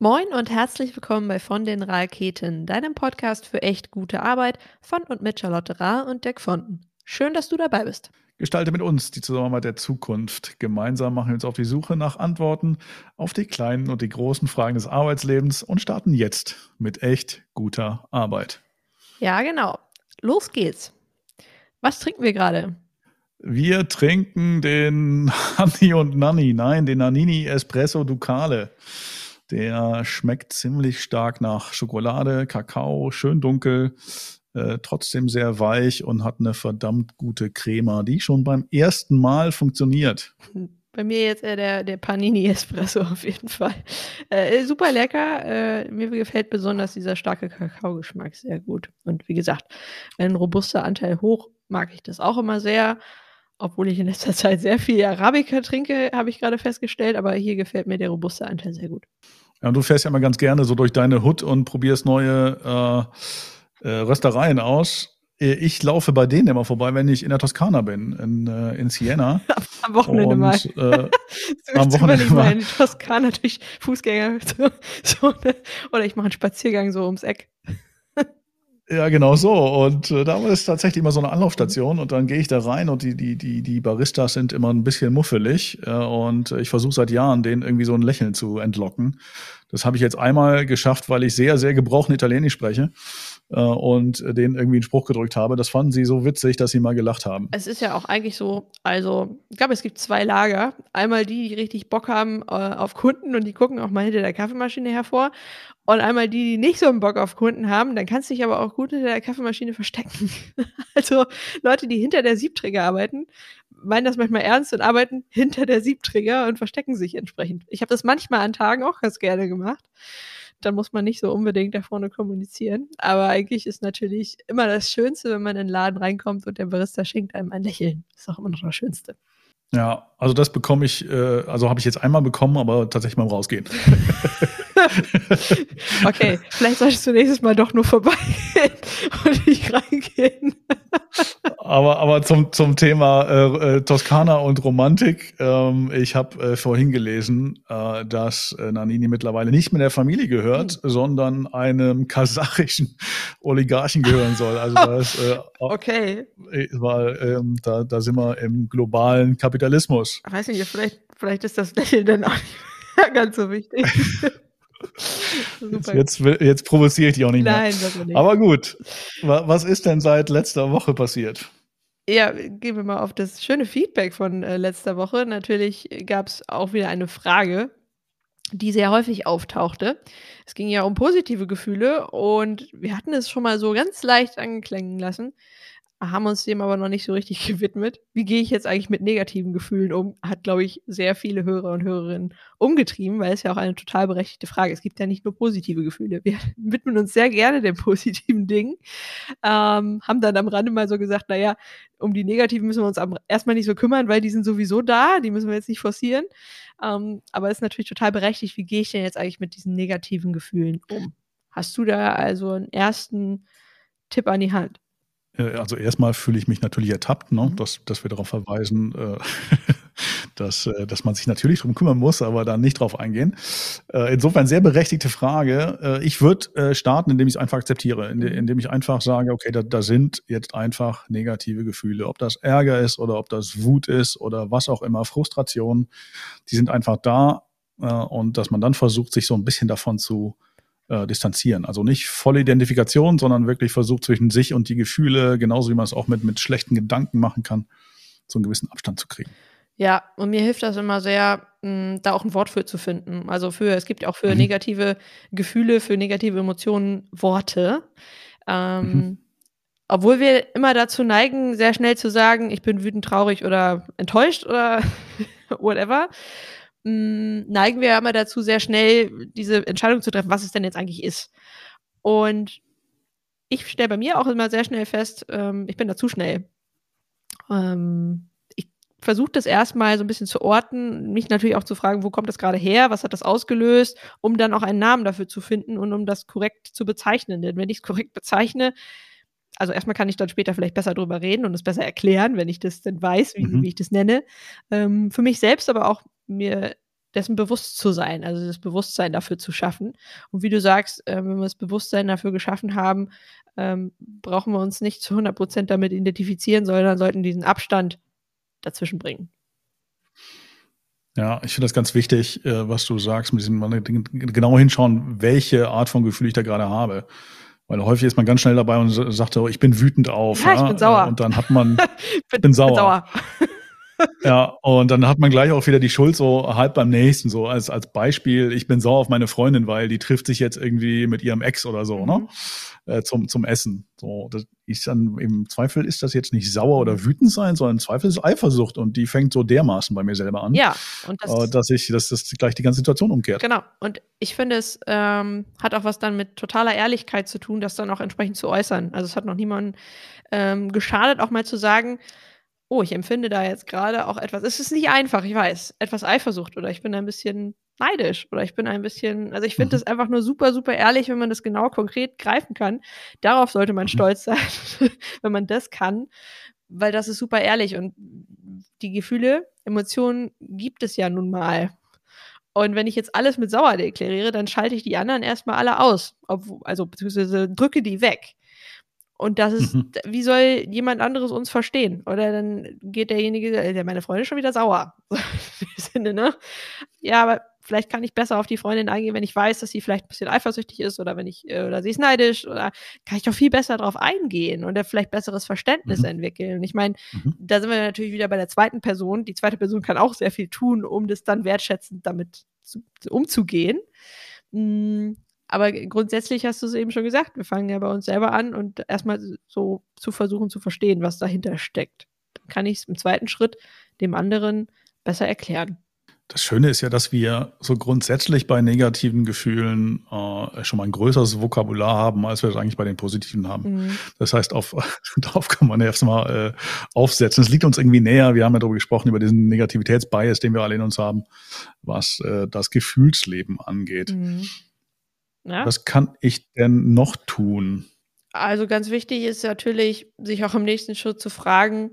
Moin und herzlich willkommen bei Von den Raketen, deinem Podcast für echt gute Arbeit von und mit Charlotte Rahr und Dirk Fonten. Schön, dass du dabei bist. Gestalte mit uns die Zusammenarbeit der Zukunft. Gemeinsam machen wir uns auf die Suche nach Antworten auf die kleinen und die großen Fragen des Arbeitslebens und starten jetzt mit echt guter Arbeit. Ja, genau. Los geht's. Was trinken wir gerade? Wir trinken den Hanni und Nanni, nein, den Nanini Espresso Ducale. Der schmeckt ziemlich stark nach Schokolade, Kakao, schön dunkel, äh, trotzdem sehr weich und hat eine verdammt gute Crema, die schon beim ersten Mal funktioniert. Bei mir jetzt eher der, der Panini-Espresso auf jeden Fall. Äh, super lecker. Äh, mir gefällt besonders dieser starke Kakaogeschmack sehr gut. Und wie gesagt, ein robuster Anteil hoch mag ich das auch immer sehr. Obwohl ich in letzter Zeit sehr viel Arabica trinke, habe ich gerade festgestellt. Aber hier gefällt mir der robuste Anteil sehr gut. Ja, du fährst ja immer ganz gerne so durch deine Hut und probierst neue äh, äh, Röstereien aus. Äh, ich laufe bei denen immer vorbei, wenn ich in der Toskana bin, in, äh, in Siena. Am Wochenende und, mal. Äh, am Wochenende mal in die Toskana durch Fußgänger. So, so, oder ich mache einen Spaziergang so ums Eck. Ja, genau so. Und äh, da ist tatsächlich immer so eine Anlaufstation und dann gehe ich da rein und die, die, die, die Baristas sind immer ein bisschen muffelig äh, und ich versuche seit Jahren, denen irgendwie so ein Lächeln zu entlocken. Das habe ich jetzt einmal geschafft, weil ich sehr, sehr gebrochen Italienisch spreche äh, und denen irgendwie einen Spruch gedrückt habe. Das fanden sie so witzig, dass sie mal gelacht haben. Es ist ja auch eigentlich so, also ich glaube, es gibt zwei Lager. Einmal die, die richtig Bock haben äh, auf Kunden und die gucken auch mal hinter der Kaffeemaschine hervor. Und einmal die, die nicht so einen Bock auf Kunden haben, dann kannst du dich aber auch gut hinter der Kaffeemaschine verstecken. also Leute, die hinter der Siebträger arbeiten, meinen das manchmal ernst und arbeiten hinter der Siebträger und verstecken sich entsprechend. Ich habe das manchmal an Tagen auch ganz gerne gemacht dann muss man nicht so unbedingt da vorne kommunizieren. Aber eigentlich ist natürlich immer das Schönste, wenn man in den Laden reinkommt und der Barista schenkt einem ein Lächeln. Das ist auch immer noch das Schönste. Ja, also das bekomme ich, äh, also habe ich jetzt einmal bekommen, aber tatsächlich beim Rausgehen. okay, vielleicht solltest du nächstes Mal doch nur vorbeigehen und nicht reingehen. aber aber zum, zum Thema äh, äh, Toskana und Romantik. Ähm, ich habe äh, vorhin gelesen, äh, dass äh, Nanini mittlerweile nicht mehr der Familie gehört, mhm. sondern einem kasachischen Oligarchen gehören soll. Also das, äh, okay. Weil ähm, da, da sind wir im globalen Kapitalismus. Ich weiß nicht, vielleicht, vielleicht ist das Lächeln dann auch nicht mehr ganz so wichtig. Jetzt, jetzt, provoziere ich dich auch nicht Nein, mehr. Nein, nicht. Aber gut. Was ist denn seit letzter Woche passiert? Ja, gehen wir mal auf das schöne Feedback von äh, letzter Woche. Natürlich gab es auch wieder eine Frage, die sehr häufig auftauchte. Es ging ja um positive Gefühle und wir hatten es schon mal so ganz leicht angeklängen lassen haben uns dem aber noch nicht so richtig gewidmet. Wie gehe ich jetzt eigentlich mit negativen Gefühlen um? Hat, glaube ich, sehr viele Hörer und Hörerinnen umgetrieben, weil es ja auch eine total berechtigte Frage ist. Es gibt ja nicht nur positive Gefühle. Wir widmen uns sehr gerne den positiven Dingen. Ähm, haben dann am Rande mal so gesagt, naja, um die negativen müssen wir uns erstmal nicht so kümmern, weil die sind sowieso da, die müssen wir jetzt nicht forcieren. Ähm, aber es ist natürlich total berechtigt, wie gehe ich denn jetzt eigentlich mit diesen negativen Gefühlen um? Hast du da also einen ersten Tipp an die Hand? Äh, also erstmal fühle ich mich natürlich ertappt, ne? Mhm. dass, dass wir darauf verweisen, äh, dass, äh, dass man sich natürlich drum kümmern muss, aber dann nicht drauf eingehen. Äh, insofern sehr berechtigte Frage. Äh, ich würde starten, indem ich es einfach akzeptiere, mhm. indem ich einfach sage, okay, da, da sind jetzt einfach negative Gefühle. Ob das Ärger ist oder ob das Wut ist oder was auch immer, Frustration, die sind einfach da und dass man dann versucht, sich so ein bisschen davon zu äh, distanzieren. Also nicht volle Identifikation, sondern wirklich versucht zwischen sich und die Gefühle, genauso wie man es auch mit, mit schlechten Gedanken machen kann, so einen gewissen Abstand zu kriegen. Ja, und mir hilft das immer sehr, mh, da auch ein Wort für zu finden. Also für, es gibt auch für mhm. negative Gefühle, für negative Emotionen Worte. Ähm, mhm. Obwohl wir immer dazu neigen, sehr schnell zu sagen, ich bin wütend, traurig oder enttäuscht oder whatever mh, hm, neigen wir ja immer dazu, sehr schnell diese Entscheidung zu treffen, was es denn jetzt eigentlich ist. Und ich stelle bei mir auch immer sehr schnell fest, ähm, ich bin da zu schnell. Ähm, ich versuche das erstmal so ein bisschen zu orten, mich natürlich auch zu fragen, wo kommt das gerade her, was hat das ausgelöst, um dann auch einen Namen dafür zu finden und um das korrekt zu bezeichnen. Denn wenn ich es korrekt bezeichne, also erstmal kann ich dann später vielleicht besser drüber reden und es besser erklären, wenn ich das denn weiß, wie, mhm. wie ich das nenne. Ähm, für mich selbst, aber auch mir dessen bewusst zu sein, also das Bewusstsein dafür zu schaffen. Und wie du sagst, äh, wenn wir das Bewusstsein dafür geschaffen haben, ähm, brauchen wir uns nicht zu 100 Prozent damit identifizieren, sondern sollten diesen Abstand dazwischen bringen. Ja, ich finde das ganz wichtig, äh, was du sagst, mit diesem genau hinschauen, welche Art von Gefühl ich da gerade habe. Weil häufig ist man ganz schnell dabei und sagt, oh, ich bin wütend auf. Ja, ich bin sauer. Und dann hat man, bin, bin sauer. Bin sauer. Ja, und dann hat man gleich auch wieder die Schuld so halb beim nächsten, so als, als Beispiel, ich bin sauer auf meine Freundin, weil die trifft sich jetzt irgendwie mit ihrem Ex oder so, ne? mhm. ne? Äh, zum, zum Essen. So, das ist dann im Zweifel ist das jetzt nicht sauer oder wütend sein, sondern im Zweifel ist Eifersucht und die fängt so dermaßen bei mir selber an. Ja, und das äh, dass ich, dass das gleich die ganze Situation umkehrt. Genau. Und ich finde, es ähm, hat auch was dann mit totaler Ehrlichkeit zu tun, das dann auch entsprechend zu äußern. Also es hat noch niemanden ähm, geschadet, auch mal zu sagen, oh, ich empfinde da jetzt gerade auch etwas. Es ist nicht einfach, ich weiß, etwas Eifersucht oder ich bin ein bisschen neidisch oder ich bin ein bisschen, also ich finde mhm. das einfach nur super, super ehrlich, wenn man das genau konkret greifen kann. Darauf sollte man mhm. stolz sein, wenn man das kann, weil das ist super ehrlich und die Gefühle, Emotionen gibt es ja nun mal. Und wenn ich jetzt alles mit sauer deklariere, dann schalte ich die anderen erstmal alle aus, ob, also beziehungsweise drücke die weg. Und das ist, mhm. wie soll jemand anderes uns verstehen? Oder dann geht derjenige, der meine Freundin schon wieder sauer. Sinne, ne? Ja, aber vielleicht kann ich besser auf die Freundin eingehen, wenn ich weiß, dass sie vielleicht ein bisschen eifersüchtig ist oder wenn ich, äh, oder sie ist neidisch oder kann ich doch viel besser darauf eingehen und vielleicht besseres Verständnis mhm. entwickeln. Ich meine, mhm. da sind wir natürlich wieder bei der zweiten Person. Die zweite Person kann auch sehr viel tun, um das dann wertschätzend damit zu, umzugehen. Mhm. Aber grundsätzlich hast du es eben schon gesagt, wir fangen ja bei uns selber an und erstmal so zu versuchen zu verstehen, was dahinter steckt. Dann kann ich es im zweiten Schritt dem anderen besser erklären. Das Schöne ist ja, dass wir so grundsätzlich bei negativen Gefühlen äh, schon mal ein größeres Vokabular haben, als wir das eigentlich bei den positiven haben. Mhm. Das heißt, auf, darauf kann man erstmal äh, aufsetzen. Es liegt uns irgendwie näher. Wir haben ja darüber gesprochen, über diesen Negativitätsbias, den wir alle in uns haben, was äh, das Gefühlsleben angeht. Mhm. Ja? Was kann ich denn noch tun? Also ganz wichtig ist natürlich, sich auch im nächsten Schritt zu fragen,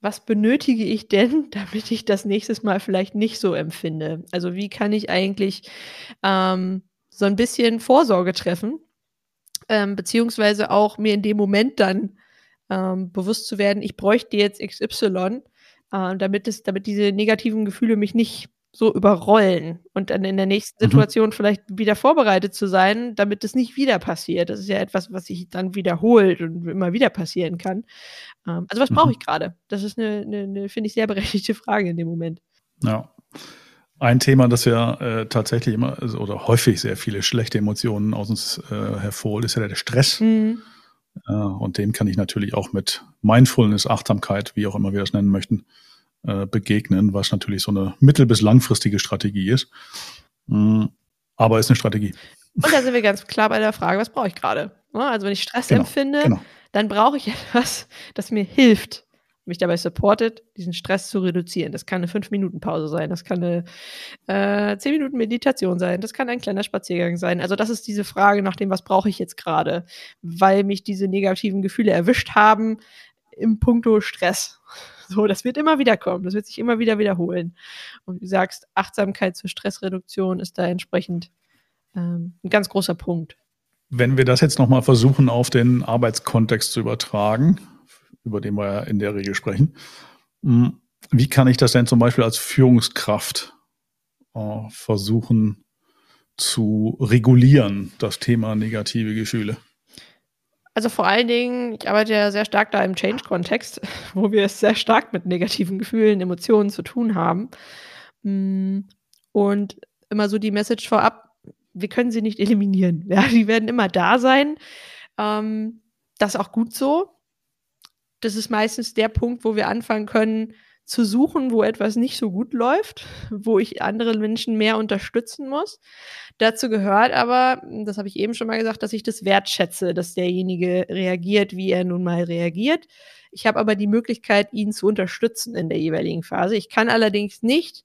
was benötige ich denn, damit ich das nächstes Mal vielleicht nicht so empfinde? Also wie kann ich eigentlich ähm, so ein bisschen Vorsorge treffen, ähm, beziehungsweise auch mir in dem Moment dann ähm, bewusst zu werden, ich bräuchte jetzt XY, äh, damit, es, damit diese negativen Gefühle mich nicht so überrollen und dann in der nächsten mhm. Situation mhm. vielleicht wieder vorbereitet zu sein, damit es nicht wieder passiert. Das ist ja etwas, was sich dann wiederholt und immer wieder passieren kann. Ähm, also was brauche mhm. ich gerade? Das ist eine, eine, eine finde ich, sehr berechtigte Frage in dem Moment. Ja. Ein Thema, das ja äh, tatsächlich immer also, oder häufig sehr viele schlechte Emotionen aus uns äh, hervorholt, ist ja der Stress. Mhm. Äh, und den kann ich natürlich auch mit Mindfulness, Achtsamkeit, wie auch immer wir das nennen möchten, äh, begegnen, was natürlich so eine mittel- bis langfristige Strategie ist. Mm, aber ist eine Strategie. Und da sind wir ganz klar bei der Frage, was brauche ich gerade? Ne, also wenn ich Stress genau, empfinde, genau. dann brauche ich etwas, das mir hilft, mich dabei supportet, diesen Stress zu reduzieren. Das kann eine 5-Minuten-Pause sein, das kann eine äh, 10 Minuten Meditation sein, das kann ein kleiner Spaziergang sein. Also das ist diese Frage nach dem, was brauche ich jetzt gerade, weil mich diese negativen Gefühle erwischt haben im Punkto Stress. So, das wird immer wieder kommen, das wird sich immer wieder wiederholen. Und du sagst, Achtsamkeit zur Stressreduktion ist da entsprechend ähm, ein ganz großer Punkt. Wenn wir das jetzt nochmal versuchen, auf den Arbeitskontext zu übertragen, über den wir ja in der Regel sprechen, hm, wie kann ich das denn zum Beispiel als Führungskraft äh, versuchen zu regulieren, das Thema negative Gefühle? Also vor allen Dingen, ich arbeite ja sehr stark da im Change-Kontext, wo wir es sehr stark mit negativen Gefühlen, Emotionen zu tun haben. Mm, und immer so die Message vorab, wir können sie nicht eliminieren. Ja, die werden immer da sein. Ähm, das ist auch gut so. Das ist meistens der Punkt, wo wir anfangen können, zu suchen, wo etwas nicht so gut läuft, wo ich andere Menschen mehr unterstützen muss. Dazu gehört aber, das habe ich eben schon mal gesagt, dass ich das wertschätze, dass derjenige reagiert, wie er nun mal reagiert. Ich habe aber die Möglichkeit, ihn zu unterstützen in der jeweiligen Phase. Ich kann allerdings nicht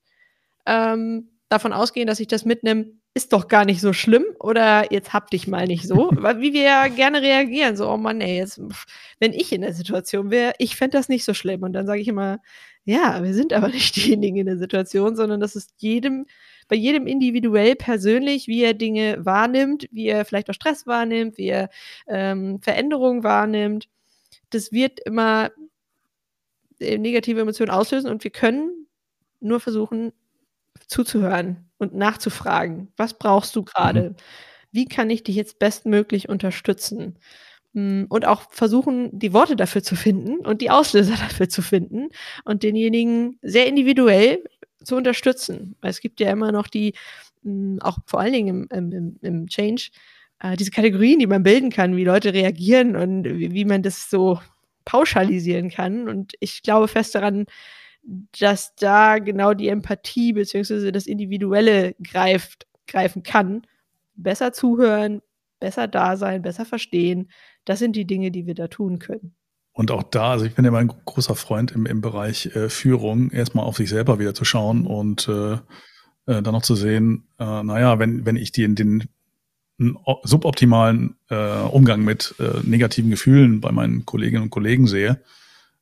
ähm, davon ausgehen, dass ich das mitnehme, ist doch gar nicht so schlimm oder jetzt hab dich mal nicht so, wie wir ja gerne reagieren, so, oh Mann, ey, jetzt, wenn ich in der Situation wäre, ich fände das nicht so schlimm und dann sage ich immer, ja, wir sind aber nicht diejenigen in der Situation, sondern das ist jedem, bei jedem individuell persönlich, wie er Dinge wahrnimmt, wie er vielleicht auch Stress wahrnimmt, wie er ähm, Veränderungen wahrnimmt. Das wird immer äh, negative Emotionen auslösen und wir können nur versuchen, zuzuhören und nachzufragen. Was brauchst du gerade? Mhm. Wie kann ich dich jetzt bestmöglich unterstützen? Hm, und auch versuchen, die Worte dafür zu finden und die Auslöser dafür zu finden und denjenigen sehr individuell zu unterstützen. Weil es gibt ja immer noch die, hm, auch vor allen Dingen im, im, im Change, äh, diese Kategorien, die man bilden kann, wie Leute reagieren und wie, wie man das so pauschalisieren kann. Und ich glaube fest daran, dass da genau die Empathie bzw. das Individuelle greift, greifen kann. Besser zuhören, besser da sein, besser verstehen. Das sind die Dinge, die wir da tun können. Und auch da, also ich bin ja immer ein großer Freund im, im Bereich äh, Führung, erstmal auf sich selber wieder zu schauen und äh, äh, dann noch zu sehen, äh, naja, wenn, wenn ich den, den suboptimalen äh, Umgang mit äh, negativen Gefühlen bei meinen Kolleginnen und Kollegen sehe,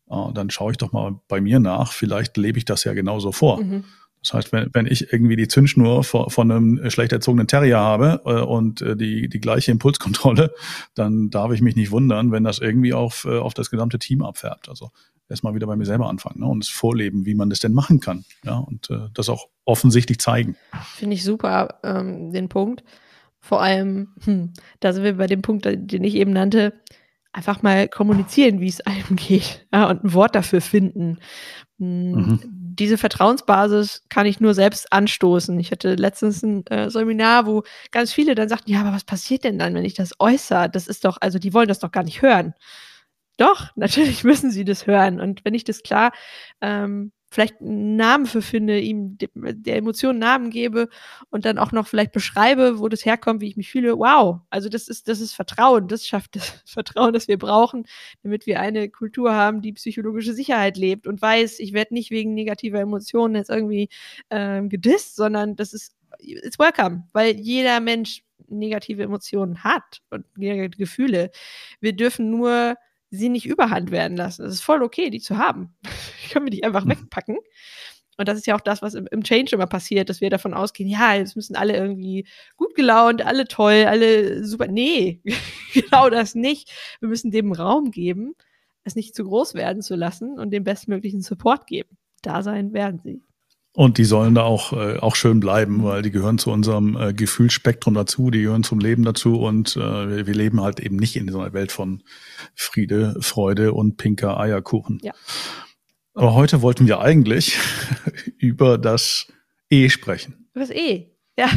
äh, dann schaue ich doch mal bei mir nach. Vielleicht lebe ich das ja genauso vor. Mhm. Das heißt, wenn, wenn ich irgendwie die Zündschnur von, von einem schlecht erzogenen Terrier habe äh, und äh, die, die gleiche Impulskontrolle, dann darf ich mich nicht wundern, wenn das irgendwie auf, äh, auf das gesamte Team abfärbt. Also erstmal wieder bei mir selber anfangen ne, und es vorleben, wie man das denn machen kann. Ja, und äh, das auch offensichtlich zeigen. Finde ich super, ähm, den Punkt. Vor allem, hm, da sind wir bei dem Punkt, den ich eben nannte, einfach mal kommunizieren, wie es einem geht ja, und ein Wort dafür finden. Hm, mhm. Diese Vertrauensbasis kann ich nur selbst anstoßen. Ich hatte letztens ein äh, Seminar, wo ganz viele dann sagten, ja, aber was passiert denn dann, wenn ich das äußere? Das ist doch, also die wollen das doch gar nicht hören. Doch, natürlich müssen sie das hören. Und wenn ich das klar ähm, vielleicht einen Namen für finde, ihm der Emotion Namen gebe und dann auch noch vielleicht beschreibe, wo das herkommt, wie ich mich fühle. Wow, also das ist das ist Vertrauen, das schafft das Vertrauen, das wir brauchen, damit wir eine Kultur haben, die psychologische Sicherheit lebt und weiß, ich werde nicht wegen negativer Emotionen jetzt irgendwie ähm, gedisst, sondern das ist it's welcome, weil jeder Mensch negative Emotionen hat und negative Gefühle. Wir dürfen nur sie nicht überhand werden lassen. Es ist voll okay, die zu haben. Ich kann mir die einfach hm. wegpacken. Und das ist ja auch das, was im, im, Change immer passiert, dass wir davon ausgehen, ja, jetzt müssen alle irgendwie gut gelaunt, alle toll, alle super. Nee, genau das nicht. Wir müssen dem Raum geben, es nicht zu groß werden zu lassen und den bestmöglichen Support geben. Da sein werden sie. Und die sollen da auch, äh, auch schön bleiben, weil die gehören zu unserem äh, Gefühlsspektrum dazu, die gehören zum Leben dazu und äh, wir leben halt eben nicht in so einer Welt von Friede, Freude und pinker Eierkuchen. Ja. Aber heute wollten wir eigentlich über das E sprechen. Über das E, ja.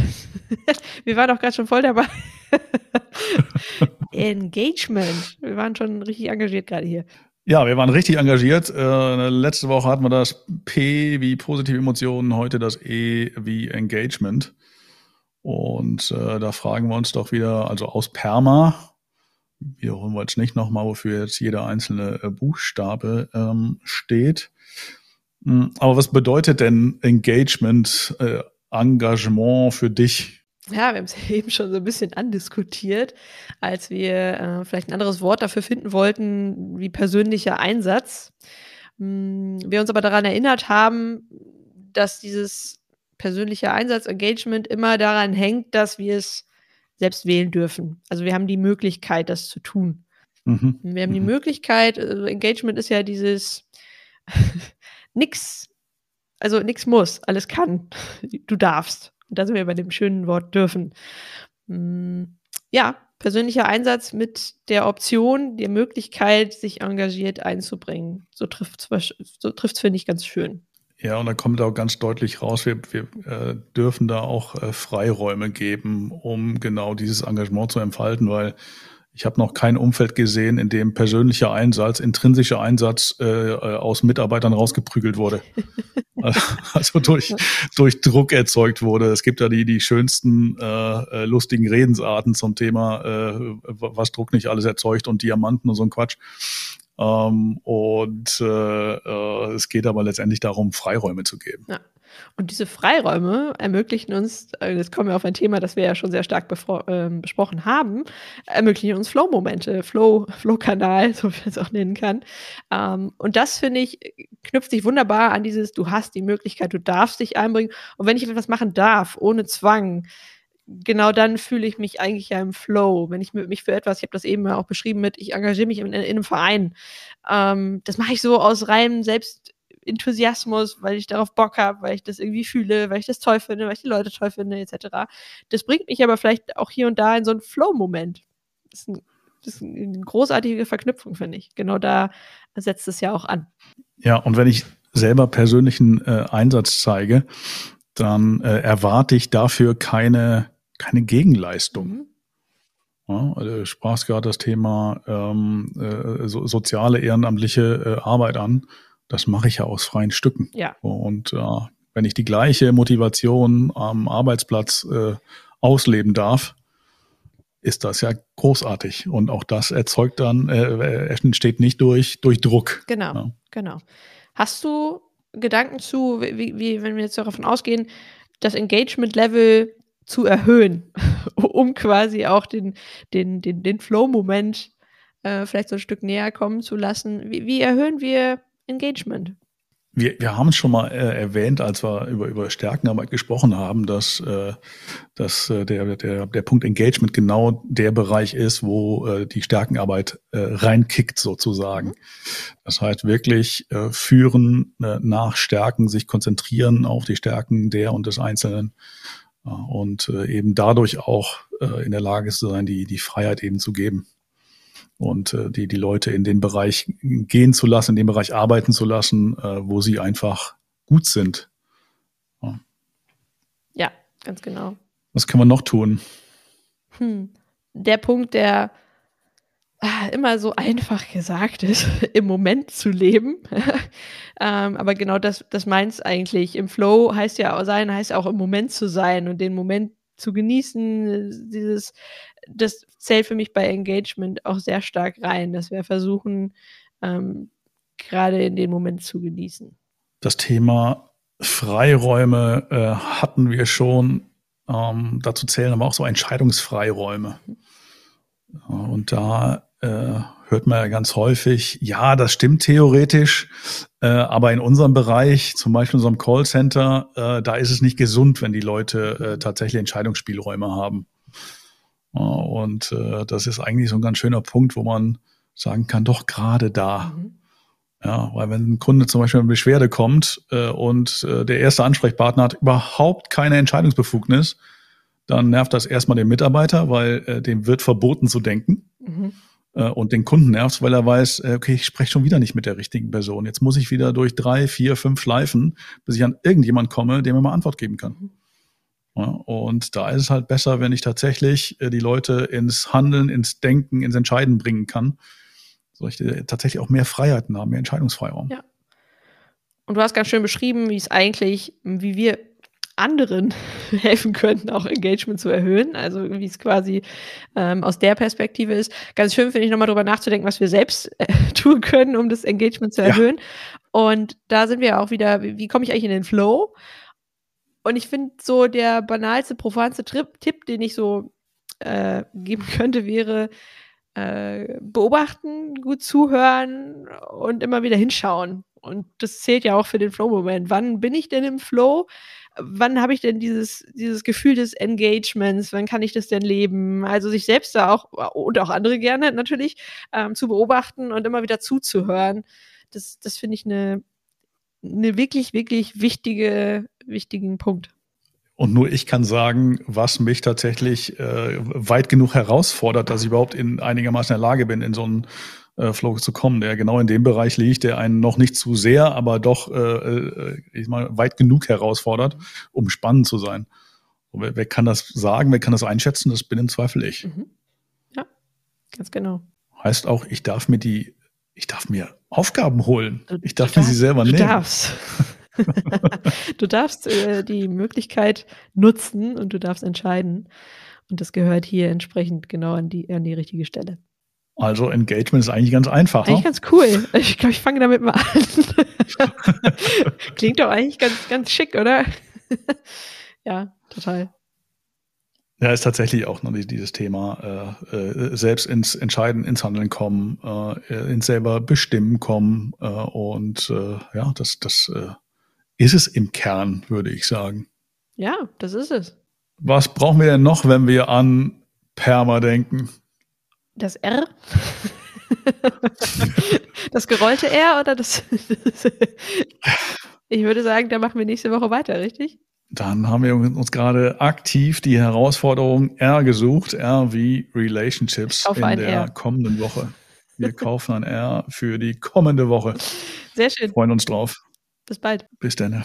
wir waren doch gerade schon voll dabei. Engagement. Wir waren schon richtig engagiert gerade hier. Ja, wir waren richtig engagiert. Äh, letzte Woche hatten wir das P wie positive Emotionen, heute das E wie Engagement. Und äh, da fragen wir uns doch wieder, also aus Perma, wiederholen wir jetzt nicht nochmal, wofür jetzt jeder einzelne äh, Buchstabe ähm, steht. Hm, aber was bedeutet denn Engagement, äh, Engagement für dich? Ja, wir haben es eben schon so ein bisschen andiskutiert, als wir äh, vielleicht ein anderes Wort dafür finden wollten, wie persönlicher Einsatz. Hm, wir uns aber daran erinnert haben, dass dieses persönliche Einsatz, Engagement immer daran hängt, dass wir es selbst wählen dürfen. Also wir haben die Möglichkeit, das zu tun. Mhm. Wir haben die mhm. Möglichkeit, also Engagement ist ja dieses nix, also nix muss, alles kann. Du darfst. Und da sind wir bei dem schönen Wort dürfen. Hm, ja, persönlicher Einsatz mit der Option, der Möglichkeit, sich engagiert einzubringen. So trifft es, so finde ich, ganz schön. Ja, und da kommt auch ganz deutlich raus, wir, wir äh, dürfen da auch äh, Freiräume geben, um genau dieses Engagement zu entfalten, weil ich habe noch kein Umfeld gesehen, in dem persönlicher Einsatz, intrinsischer Einsatz äh, äh aus Mitarbeitern rausgeprügelt wurde. also durch, durch Druck erzeugt wurde. Es gibt ja die, die schönsten äh, äh, lustigen Redensarten zum Thema, äh, was Druck nicht alles erzeugt und Diamanten und so ein Quatsch. Ähm, und äh, äh, es geht aber letztendlich darum, Freiräume zu geben. Ja. Und diese Freiräume ermöglichen uns, äh, jetzt kommen wir auf ein Thema, das wir ja schon sehr stark äh, besprochen haben, ermöglichen uns Flow-Momente, Flow, Flow-Kanal, so wie man es auch nennen kann. Ähm, und das, finde ich, knüpft sich wunderbar an dieses, du hast die Möglichkeit, du darfst dich einbringen. Und wenn ich etwas machen darf, ohne Zwang, genau dann fühle ich mich eigentlich ja im Flow. Wenn ich mich für etwas, ich habe das eben auch beschrieben mit, ich engagiere mich in, in einem Verein. Ähm, das mache ich so aus reinem Selbstenthusiasmus, weil ich darauf Bock habe, weil ich das irgendwie fühle, weil ich das toll finde, weil ich die Leute toll finde, etc. Das bringt mich aber vielleicht auch hier und da in so einen Flow-Moment. Das, das ist eine großartige Verknüpfung, finde ich. Genau da setzt es ja auch an. Ja, und wenn ich selber persönlichen äh, Einsatz zeige, dann äh, erwarte ich dafür keine keine Gegenleistung. Mhm. Ja, also du sprachst gerade das Thema ähm, äh, so, soziale, ehrenamtliche äh, Arbeit an. Das mache ich ja aus freien Stücken. Ja. Und äh, wenn ich die gleiche Motivation am Arbeitsplatz äh, ausleben darf, ist das ja großartig. Und auch das erzeugt dann, äh, entsteht nicht durch, durch Druck. Genau, ja. genau. Hast du Gedanken zu, wie, wie, wenn wir jetzt davon ausgehen, das Engagement-Level zu erhöhen, um quasi auch den, den, den, den Flow-Moment äh, vielleicht so ein Stück näher kommen zu lassen. Wie, wie erhöhen wir Engagement? Wir, wir haben es schon mal äh, erwähnt, als wir über, über Stärkenarbeit gesprochen haben, dass, äh, dass äh, der, der, der Punkt Engagement genau der Bereich ist, wo äh, die Stärkenarbeit äh, reinkickt sozusagen. Mhm. Das heißt wirklich äh, führen äh, nach Stärken, sich konzentrieren auf die Stärken der und des Einzelnen und äh, eben dadurch auch äh, in der Lage zu sein, die, die Freiheit eben zu geben und äh, die, die Leute in den Bereich gehen zu lassen, in dem Bereich arbeiten zu lassen, wo sie einfach gut sind. Ja, ja ganz genau. Was kann man noch tun? Hm. Der Punkt, der immer so einfach gesagt ist, im Moment zu leben. ähm, aber genau das, das meint es eigentlich. Im Flow heißt ja sein, heißt auch im Moment zu sein und den Moment zu genießen. Dieses, das zählt für mich bei Engagement auch sehr stark rein, dass wir versuchen, ähm, gerade in den Moment zu genießen. Das Thema Freiräume äh, hatten wir schon. Ähm, dazu zählen aber auch so Entscheidungsfreiräume. Mhm. Und da äh, hört man ja ganz häufig, ja, das stimmt theoretisch, äh, aber in unserem Bereich, zum Beispiel in unserem Callcenter, äh, da ist es nicht gesund, wenn die Leute äh, tatsächlich Entscheidungsspielräume haben. Und äh, das ist eigentlich so ein ganz schöner Punkt, wo man sagen kann, doch gerade da. Mhm. Ja, weil wenn ein Kunde zum Beispiel eine Beschwerde kommt äh, und äh, der erste Ansprechpartner hat überhaupt keine Entscheidungsbefugnis, dann nervt das erstmal den Mitarbeiter, weil äh, dem wird verboten zu denken. Mhm. Äh, und den Kunden nervt, weil er weiß, äh, okay, ich spreche schon wieder nicht mit der richtigen Person. Jetzt muss ich wieder durch drei, vier, fünf Schleifen, bis ich an irgendjemand komme, der mir mal Antwort geben kann. Ja, und da ist es halt besser, wenn ich tatsächlich äh, die Leute ins Handeln, ins Denken, ins Entscheiden bringen kann, so ich tatsächlich auch mehr Freiheiten haben, mehr Entscheidungsfreiraum. Ja. Und du hast ganz schön beschrieben, wie es eigentlich, wie wir anderen helfen könnten, auch Engagement zu erhöhen. Also wie es quasi ähm, aus der Perspektive ist. Ganz schön finde ich nochmal drüber nachzudenken, was wir selbst äh, tun können, um das Engagement zu erhöhen. Ja. Und da sind wir auch wieder, wie, wie komme ich eigentlich in den Flow? Und ich finde so der banalste, profanste Tipp, den ich so äh, geben könnte, wäre, äh, beobachten, gut zuhören und immer wieder hinschauen. Und das zählt ja auch für den Flow-Moment. Wann bin ich denn im Flow? Wann habe ich denn dieses, dieses Gefühl des Engagements, wann kann ich das denn leben? Also sich selbst da auch und auch andere gerne natürlich ähm, zu beobachten und immer wieder zuzuhören. Das, das finde ich eine, eine wirklich, wirklich wichtige, wichtigen Punkt. Und nur ich kann sagen, was mich tatsächlich äh, weit genug herausfordert, dass ich überhaupt in einigermaßen in der Lage bin, in so einen äh, Flow zu kommen, der genau in dem Bereich liegt, der einen noch nicht zu sehr, aber doch äh, äh, ich mal, weit genug herausfordert, um spannend zu sein. Wer, wer, kann das sagen, wer kann das einschätzen? Das bin im Zweifel ich. Mhm. Ja, ganz genau. Heißt auch, ich darf mir die, ich darf mir Aufgaben holen. Ich darf mir sie selber du nehmen. Darfst. du darfst äh, die Möglichkeit nutzen und du darfst entscheiden. Und das gehört hier entsprechend genau an die, an die richtige Stelle. Also Engagement ist eigentlich ganz einfach. Eigentlich ne? ganz cool. Ich glaube, ich fange damit mal an. Klingt doch eigentlich ganz, ganz schick, oder? ja, total. Ja, ist tatsächlich auch noch dieses Thema, äh, äh, selbst ins Entscheiden, ins Handeln kommen, äh, ins selber Bestimmen kommen. Äh, und äh, ja, das, das äh, ist es im Kern, würde ich sagen. Ja, das ist es. Was brauchen wir denn noch, wenn wir an Perma denken? Das R? das gerollte R oder das? ich würde sagen, da machen wir nächste Woche weiter, richtig? Dann haben wir uns gerade aktiv die Herausforderung R gesucht, R wie Relationships in der R. kommenden Woche. Wir kaufen ein R für die kommende Woche. Sehr schön. Freuen uns drauf. Bis bald. Bis dann.